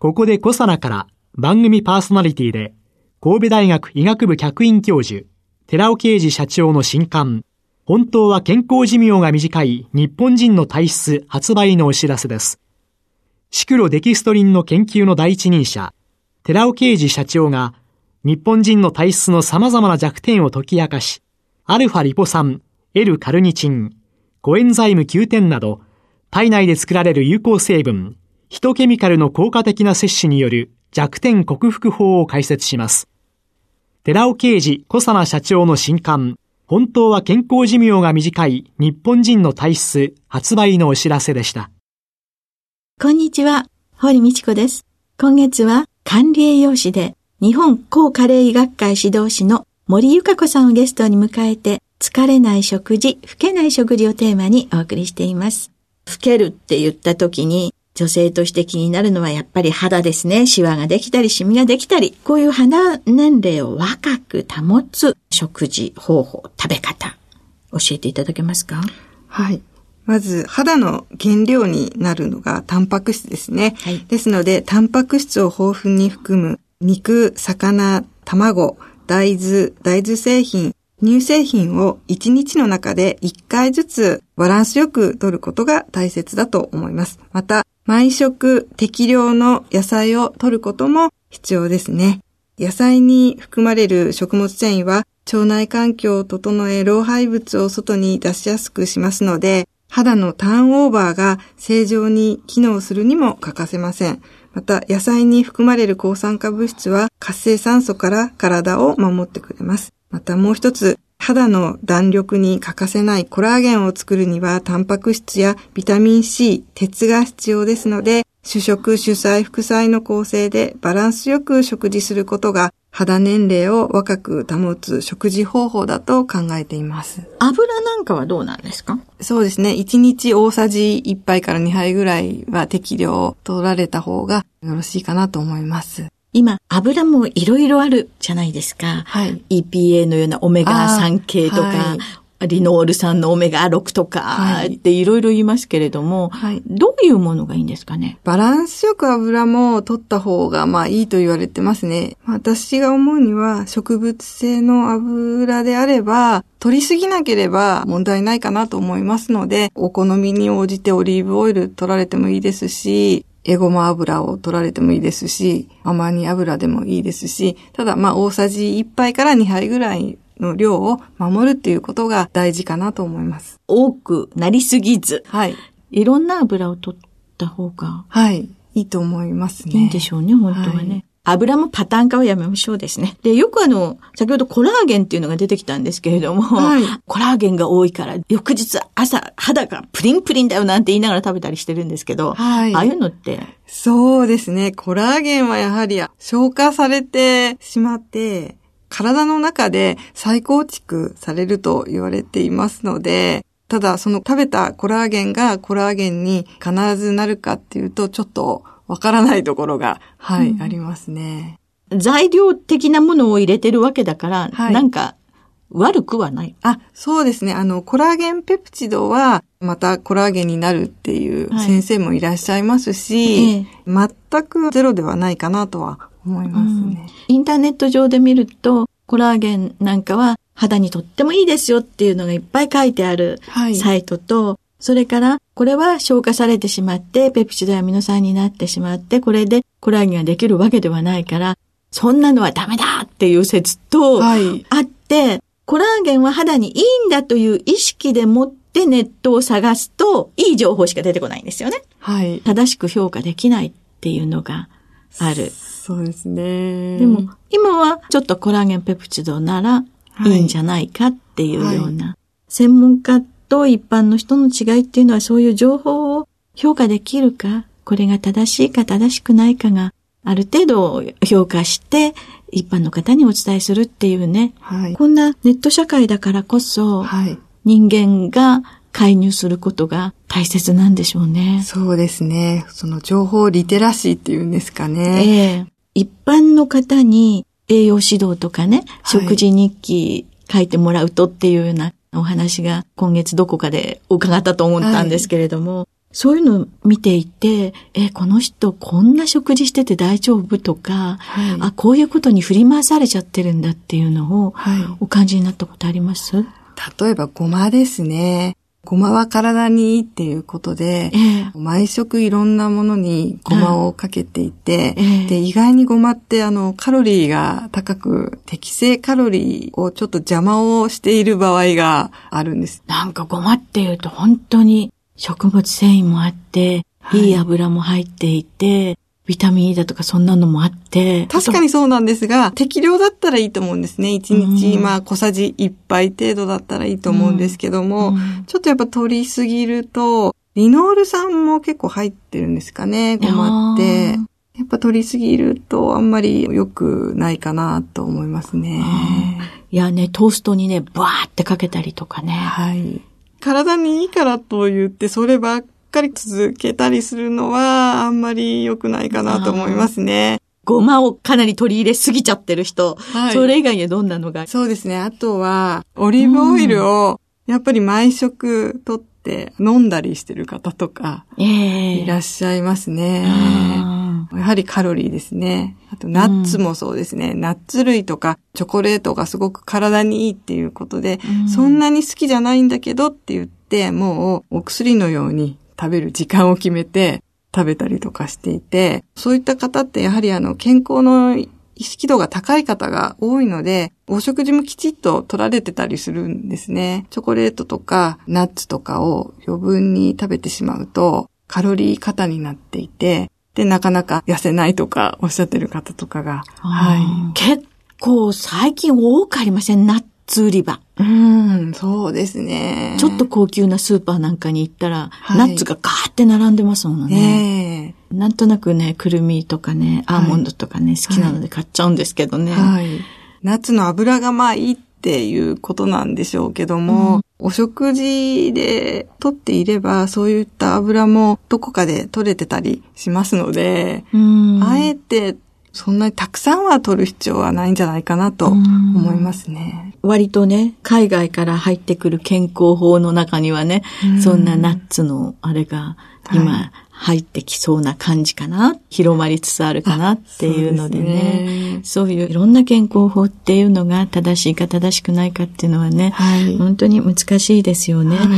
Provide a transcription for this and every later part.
ここでコサナから番組パーソナリティで神戸大学医学部客員教授寺尾啓二社長の新刊本当は健康寿命が短い日本人の体質発売のお知らせです。シクロデキストリンの研究の第一人者、寺尾啓二社長が日本人の体質の様々な弱点を解き明かし、アルファリポ酸、L カルニチン、コエンザイム9点など、体内で作られる有効成分、ヒトケミカルの効果的な摂取による弱点克服法を解説します。寺尾啓二小佐奈社長の新刊、本当は健康寿命が短い日本人の体質発売のお知らせでした。こんにちは、堀道子です。今月は管理栄養士で日本高加齢医学会指導士の森ゆか子さんをゲストに迎えて、疲れない食事、老けない食事をテーマにお送りしています。老けるって言った時に、女性として気になるのはやっぱり肌ですね。シワができたり、シミができたり、こういう肌年齢を若く保つ食事方法、食べ方、教えていただけますか？はい。まず、肌の原料になるのがタンパク質ですね。はい、ですので、タンパク質を豊富に含む肉、魚、卵、大豆、大豆製品、乳製品を1日の中で1回ずつバランスよく摂ることが大切だと思います。また、毎食適量の野菜を摂ることも必要ですね。野菜に含まれる食物繊維は腸内環境を整え老廃物を外に出しやすくしますので、肌のターンオーバーが正常に機能するにも欠かせません。また、野菜に含まれる抗酸化物質は活性酸素から体を守ってくれます。またもう一つ、肌の弾力に欠かせないコラーゲンを作るには、タンパク質やビタミン C、鉄が必要ですので、主食、主菜、副菜の構成でバランスよく食事することが肌年齢を若く保つ食事方法だと考えています。油なんかはどうなんですか？そうですね。1日大さじ1杯から2杯ぐらいは適量取られた方がよろしいかなと思います。今、油もいろいろあるじゃないですか。はい。EPA のようなオメガ3系とか、はい、リノール酸のオメガ6とか、っていろいろ言いますけれども、はい、どういうものがいいんですかね？バランスよく油も取った方が、まあいいと言われてますね。私が思うには、植物性の油であれば、取りすぎなければ問題ないかなと思いますので、お好みに応じてオリーブオイル取られてもいいですし、エゴマ油を取られてもいいですし、甘煮油でもいいですし、ただまあ大さじ1杯から2杯ぐらいの量を守るっていうことが大事かなと思います。多くなりすぎず。はい。いろんな油を取った方が。はい。いいと思いますね。いいんでしょうね、本当はね。はい油もパターン化はやめましょうですね。で、よくあの、先ほどコラーゲンっていうのが出てきたんですけれども、はい、コラーゲンが多いから、翌日朝肌がプリンプリンだよなんて言いながら食べたりしてるんですけど、はい、ああいうのって？そうですね。コラーゲンはやはり消化されてしまって、体の中で再構築されると言われていますので、ただその食べたコラーゲンがコラーゲンに必ずなるかっていうと、ちょっとわからないところが、はい、うん、ありますね。材料的なものを入れてるわけだから、はい、なんか、悪くはない。あ、そうですね。あの、コラーゲンペプチドは、またコラーゲンになるっていう先生もいらっしゃいますし、はい、全くゼロではないかなとは思いますね、うん、インターネット上で見ると、コラーゲンなんかは肌にとってもいいですよっていうのがいっぱい書いてあるサイトと、はいそれから、これは消化されてしまって、ペプチドアミノ酸になってしまって、これでコラーゲンができるわけではないから、そんなのはダメだっていう説と、あって、はい、コラーゲンは肌にいいんだという意識でもってネットを探すと、いい情報しか出てこないんですよね。はい。正しく評価できないっていうのがある。そうですね。でも、今はちょっとコラーゲンペプチドならいいんじゃないかっていうような、はい、専門家と一般の人の違いっていうのはそういう情報を評価できるか、これが正しいか正しくないかがある程度評価して、一般の方にお伝えするっていうね。はい、こんなネット社会だからこそ、はい、人間が介入することが大切なんでしょうね。そうですね。その情報リテラシーっていうんですかね。ええ一般の方に栄養指導とかね、食事日記書いてもらうとっていうようなお話が今月どこかで伺ったと思ったんですけれども、はい、そういうのを見ていて、え、この人こんな食事してて大丈夫とか、はい、あ、こういうことに振り回されちゃってるんだっていうのを、お感じになったことあります、例えばごまですね。ごまは体にいいっていうことで、えー、毎食いろんなものにごまをかけていて、えー、で、意外にごまってあの、カロリーが高く、適正カロリーをちょっと邪魔をしている場合があるんです。なんかごまっていうと本当に食物繊維もあって、はい、いい。油も入っていて、ビタミン E だとかそんなのもあって。確かにそうなんですが、適量だったらいいと思うんですね。1日、まあ小さじ1杯程度だったらいいと思うんですけども、ちょっとやっぱ取りすぎると、リノール酸も結構入ってるんですかね、ごまって。やっぱ取りすぎるとあんまり良くないかなと思いますね。いやね、トーストにね、バーってかけたりとかね。はい。体にいいからと言って、そればっかり続けたりするのは、あんまり良くないかなと思いますね。ごまをかなり取り入れすぎちゃってる人。はい。それ以外にはどんなのが？そうですね。あとは、オリーブオイルを、やっぱり毎食取って飲んだりしてる方とか、いらっしゃいますね。やはりカロリーですね。あと、ナッツもそうですね。うん、ナッツ類とかチョコレートがすごく体にいいっていうことで、うん、そんなに好きじゃないんだけどって言って、もうお薬のように食べる時間を決めて食べたりとかしていて、そういった方ってやはりあの健康の意識度が高い方が多いので、お食事もきちっと取られてたりするんですね。チョコレートとかナッツとかを余分に食べてしまうと、カロリー過多になっていて、で、なかなか痩せないとかおっしゃってる方とかが。はい。結構最近多くありませんナッツ売り場。うん、そうですね。ちょっと高級なスーパーなんかに行ったら、はい、ナッツがガーって並んでますものね。えー、なんとなくね、くるみとかね、アーモンドとかね、はい、好きなので買っちゃうんですけどね。はい。ナッツの油がまあいいっていうことなんでしょうけども、うん、お食事で取っていれば、そういった油もどこかで取れてたりしますので、あえてそんなにたくさんは取る必要はないんじゃないかなと思いますね。割とね、海外から入ってくる健康法の中にはね、そんなナッツのあれが今入ってきそうな感じかな。広まりつつあるかなっていうのでね。そうねいういろんな健康法っていうのが正しいか正しくないかっていうのはね、はい、本当に難しいですよね。はい、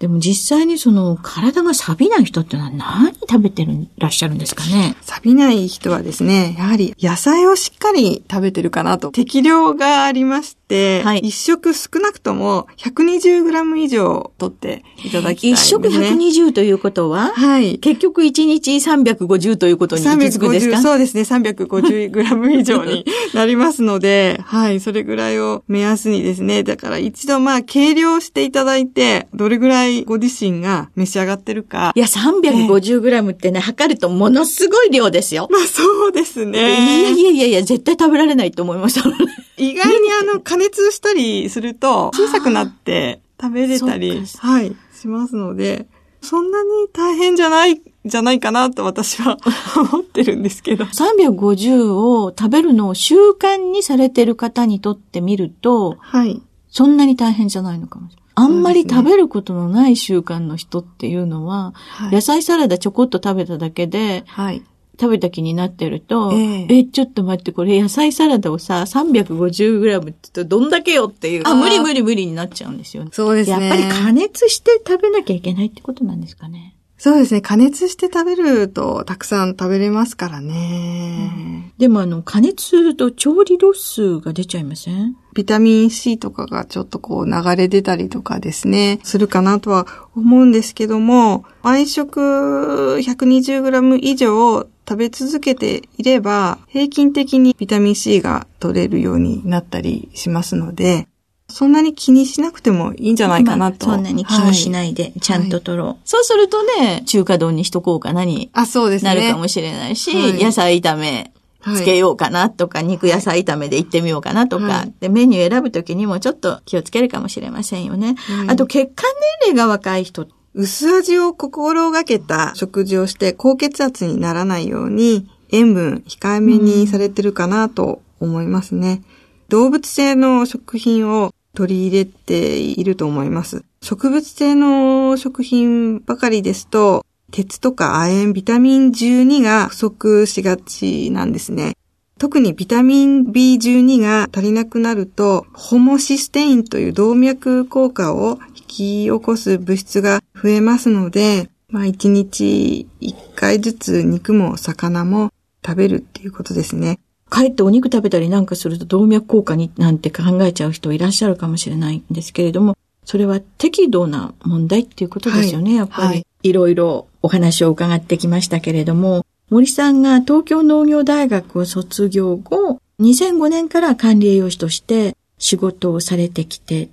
でも実際にその体が錆びない人ってのは何食べてるらっしゃるんですかね？錆びない人はですね、やはり野菜をしっかり食べてるかなと。適量がありまして、はい、一食少なくとも 120g 以上取っていただきたいね。一食120ということは、はい、結局局1日350ということに気づくですか？そうですね。350グラム以上になりますので、はい、それぐらいを目安にですね。だから一度まあ、計量していただいて、どれぐらいご自身が召し上がってるか。いや、350グラムってね、測るとものすごい量ですよ。まあ、そうですね。いやいやいやいや、絶対食べられないと思いました。意外にあの、加 熱したりすると、小さくなって食べれたり、はい、しますので、そんなに大変じゃないじゃないかなと私は思ってるんですけど。350を食べるのを習慣にされてる方にとってみると、はい。そんなに大変じゃないのかもしれない。あんまり食べることのない習慣の人っていうのは、はい、野菜サラダちょこっと食べただけで、はい、食べた気になってると、えー、え、ちょっと待って、これ野菜サラダをさ、350g ってどんだけよっていう。あ、無理無理無理になっちゃうんですよね。そうですね。やっぱり加熱して食べなきゃいけないってことなんですかね。そうですね。加熱して食べるとたくさん食べれますからね。うん、でもあの、加熱すると調理ロスが出ちゃいません？ビタミン C とかがちょっとこう流れ出たりとかですね、するかなとは思うんですけども、毎食 120g 以上食べ続けていれば、平均的にビタミン C が取れるようになったりしますので、そんなに気にしなくてもいいんじゃないかなと。まあ、そんなに気にしないで、ちゃんと取ろう、はい、そうするとね、中華丼にしとこうかなに。あ、そうですね。なるかもしれないし、はい、野菜炒めつけようかなとか、はい、肉野菜炒めで行ってみようかなとか、はい、で、メニュー選ぶときにもちょっと気をつけるかもしれませんよね。はい、あと、血管年齢が若い人。薄味を心がけた食事をして高血圧にならないように塩分控えめにされてるかなと思いますね。動物性の食品を取り入れていると思います。植物性の食品ばかりですと、鉄とか亜鉛、ビタミン12が不足しがちなんですね。特にビタミン B12 が足りなくなると、ホモシステインという動脈硬化を引き起こす物質が増えますので、まあ1日1回ずつ肉も魚も食べるっていうことですね。かえってお肉食べたりなんかすると動脈硬化になんて考えちゃう人いらっしゃるかもしれないんですけれども、それは適度な問題っていうことですよね、はい、やっぱり。はい、いろいろお話を伺ってきましたけれども、森さんが東京農業大学を卒業後、2005年から管理栄養士として仕事をされてきて、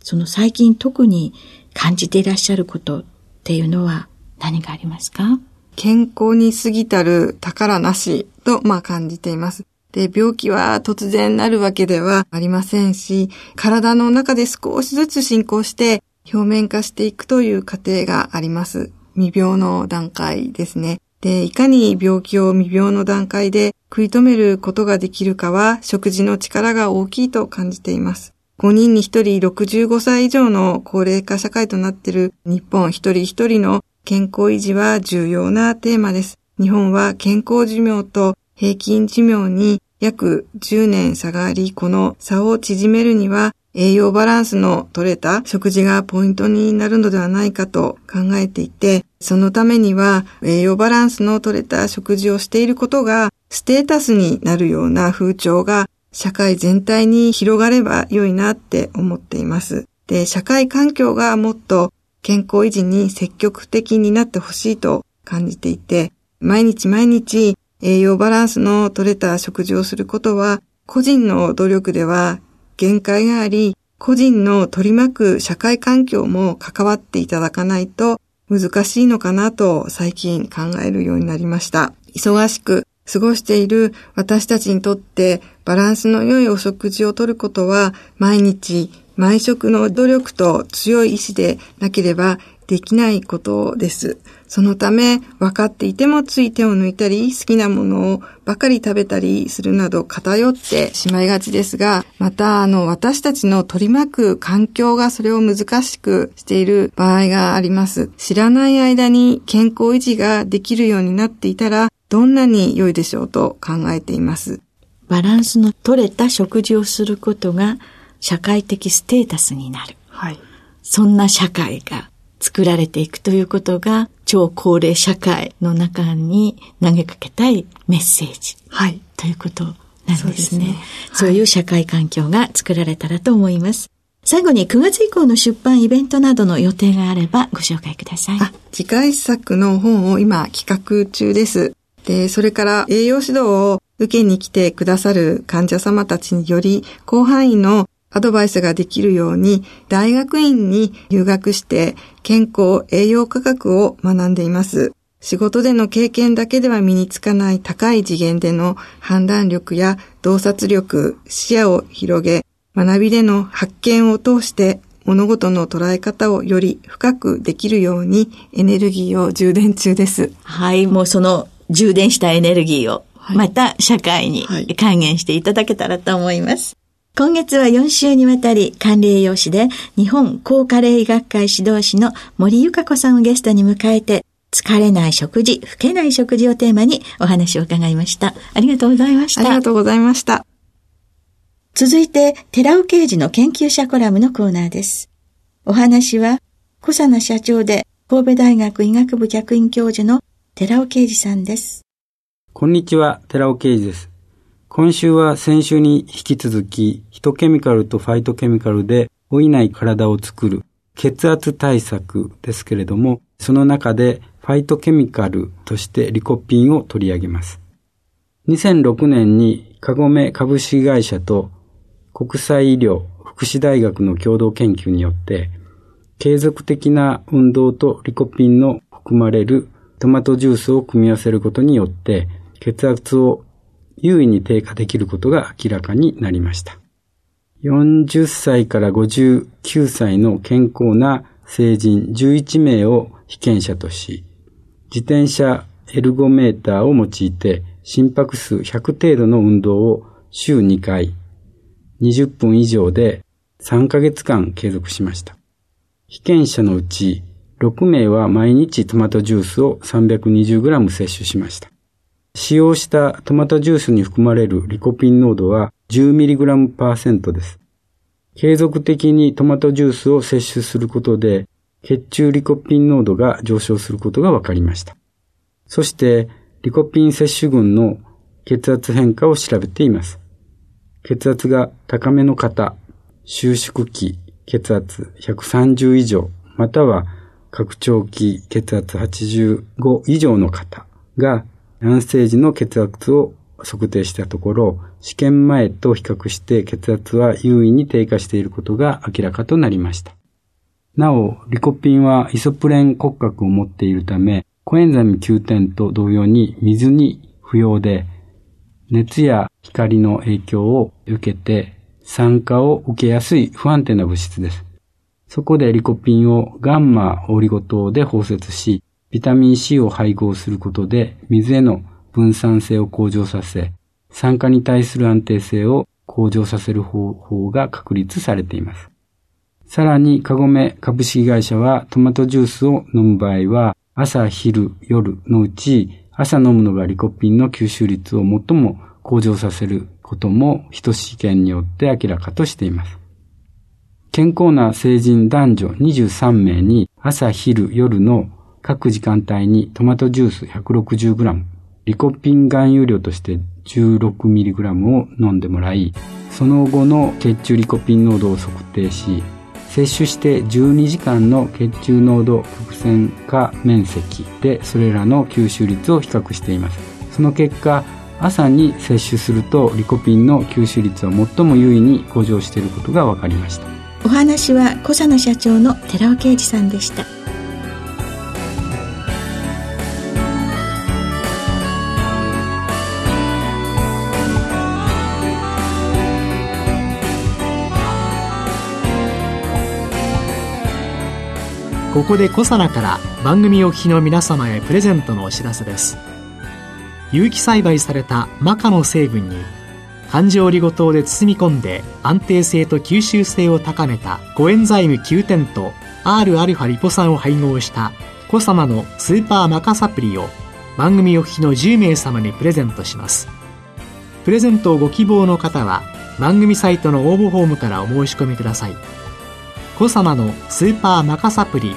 その最近特に感じていらっしゃることっていうのは何がありますか？健康に過ぎたる宝なしと、まあ感じています。で、病気は突然なるわけではありませんし、体の中で少しずつ進行して表面化していくという過程があります。未病の段階ですね。で、いかに病気を未病の段階で食い止めることができるかは食事の力が大きいと感じています。5人に1人65歳以上の高齢化社会となっている日本一人一人の健康維持は重要なテーマです。日本は健康寿命と平均寿命に約10年差があり、この差を縮めるには栄養バランスの取れた食事がポイントになるのではないかと考えていて、そのためには栄養バランスの取れた食事をしていることがステータスになるような風潮が社会全体に広がれば良いなって思っています。で、社会環境がもっと健康維持に積極的になってほしいと感じていて、毎日毎日栄養バランスの取れた食事をすることは、個人の努力では限界があり、個人の取り巻く社会環境も関わっていただかないと難しいのかなと最近考えるようになりました。忙しく過ごしている私たちにとってバランスの良いお食事をとることは毎日毎食の努力と強い意志でなければできないことです。そのため、分かっていてもつい手を抜いたり、好きなものをばかり食べたりするなど偏ってしまいがちですが、また、あの、私たちの取り巻く環境がそれを難しくしている場合があります。知らない間に健康維持ができるようになっていたら、どんなに良いでしょうと考えています。バランスの取れた食事をすることが社会的ステータスになる。はい。そんな社会が作られていくということが、超高齢社会の中に投げかけたいメッセージ。はい。ということなんですね。そう、ねはい、そういう社会環境が作られたらと思います。最後に9月以降の出版イベントなどの予定があればご紹介ください。あ、次回作の本を今企画中です。で、それから栄養指導を受けに来てくださる患者様たちにより広範囲のアドバイスができるように大学院に留学して健康栄養科学を学んでいます。仕事での経験だけでは身につかない高い次元での判断力や洞察力、視野を広げ、学びでの発見を通して物事の捉え方をより深くできるようにエネルギーを充電中です。はい、もうその充電したエネルギーをまた社会に還元していただけたらと思います。今月は4週にわたり管理栄養士で日本高加齢医学会指導士の森ゆか子さんをゲストに迎えて疲れない食事、老けない食事をテーマにお話を伺いました。ありがとうございました。ありがとうございました。続いて、寺尾刑事の研究者コラムのコーナーです。お話は、小佐奈社長で神戸大学医学部客員教授の寺尾啓二さんです。こんにちは、寺尾啓二です。今週は先週に引き続き、ヒトケミカルとファイトケミカルで老いない体を作る血圧対策ですけれども、その中でファイトケミカルとしてリコピンを取り上げます。2006年にカゴメ株式会社と国際医療福祉大学の共同研究によって、継続的な運動とリコピンの含まれるトマトジュースを組み合わせることによって、血圧を優位に低下できることが明らかになりました。40歳から59歳の健康な成人11名を被験者とし、自転車エルゴメーターを用いて心拍数100程度の運動を週2回、20分以上で3ヶ月間継続しました。被験者のうち6名は毎日トマトジュースを 320g 摂取しました。使用したトマトジュースに含まれるリコピン濃度は 10mg% です。継続的にトマトジュースを摂取することで血中リコピン濃度が上昇することが分かりました。そしてリコピン摂取群の血圧変化を調べています。血圧が高めの方、収縮期血圧130以上、または拡張期血圧85以上の方が安静時の血圧を測定したところ、試験前と比較して血圧は優位に低下していることが明らかとなりました。なお、リコピンはイソプレン骨格を持っているため、コエンザミ Q10 と同様に水に不要で、熱や光の影響を受けて酸化を受けやすい不安定な物質です。そこでリコピンをガンマオリゴ糖で包摂し、ビタミン C を配合することで水への分散性を向上させ、酸化に対する安定性を向上させる方法が確立されています。さらに、カゴメ株式会社はトマトジュースを飲む場合は、朝、昼、夜のうち、朝飲むのがリコピンの吸収率を最も向上させることも、一試験によって明らかとしています。健康な成人男女23名に朝昼夜の各時間帯にトマトジュース 160g、リコピン含有量として 16mg を飲んでもらい、その後の血中リコピン濃度を測定し、摂取して12時間の血中濃度曲線化面積でそれらの吸収率を比較しています。その結果、朝に摂取するとリコピンの吸収率は最も優位に向上していることが分かりました。お話は小佐野社長の寺尾啓二さんでしたここで小佐奈から番組お聞きの皆様へプレゼントのお知らせです有機栽培されたマカの成分に環状オリゴ糖で包み込んで安定性と吸収性を高めたコエンザイム9点と Rα リポ酸を配合したコサマのスーパーマカサプリを番組お聞きの10名様にプレゼントします。プレゼントをご希望の方は番組サイトの応募フォームからお申し込みください。コサマのスーパーマカサプリ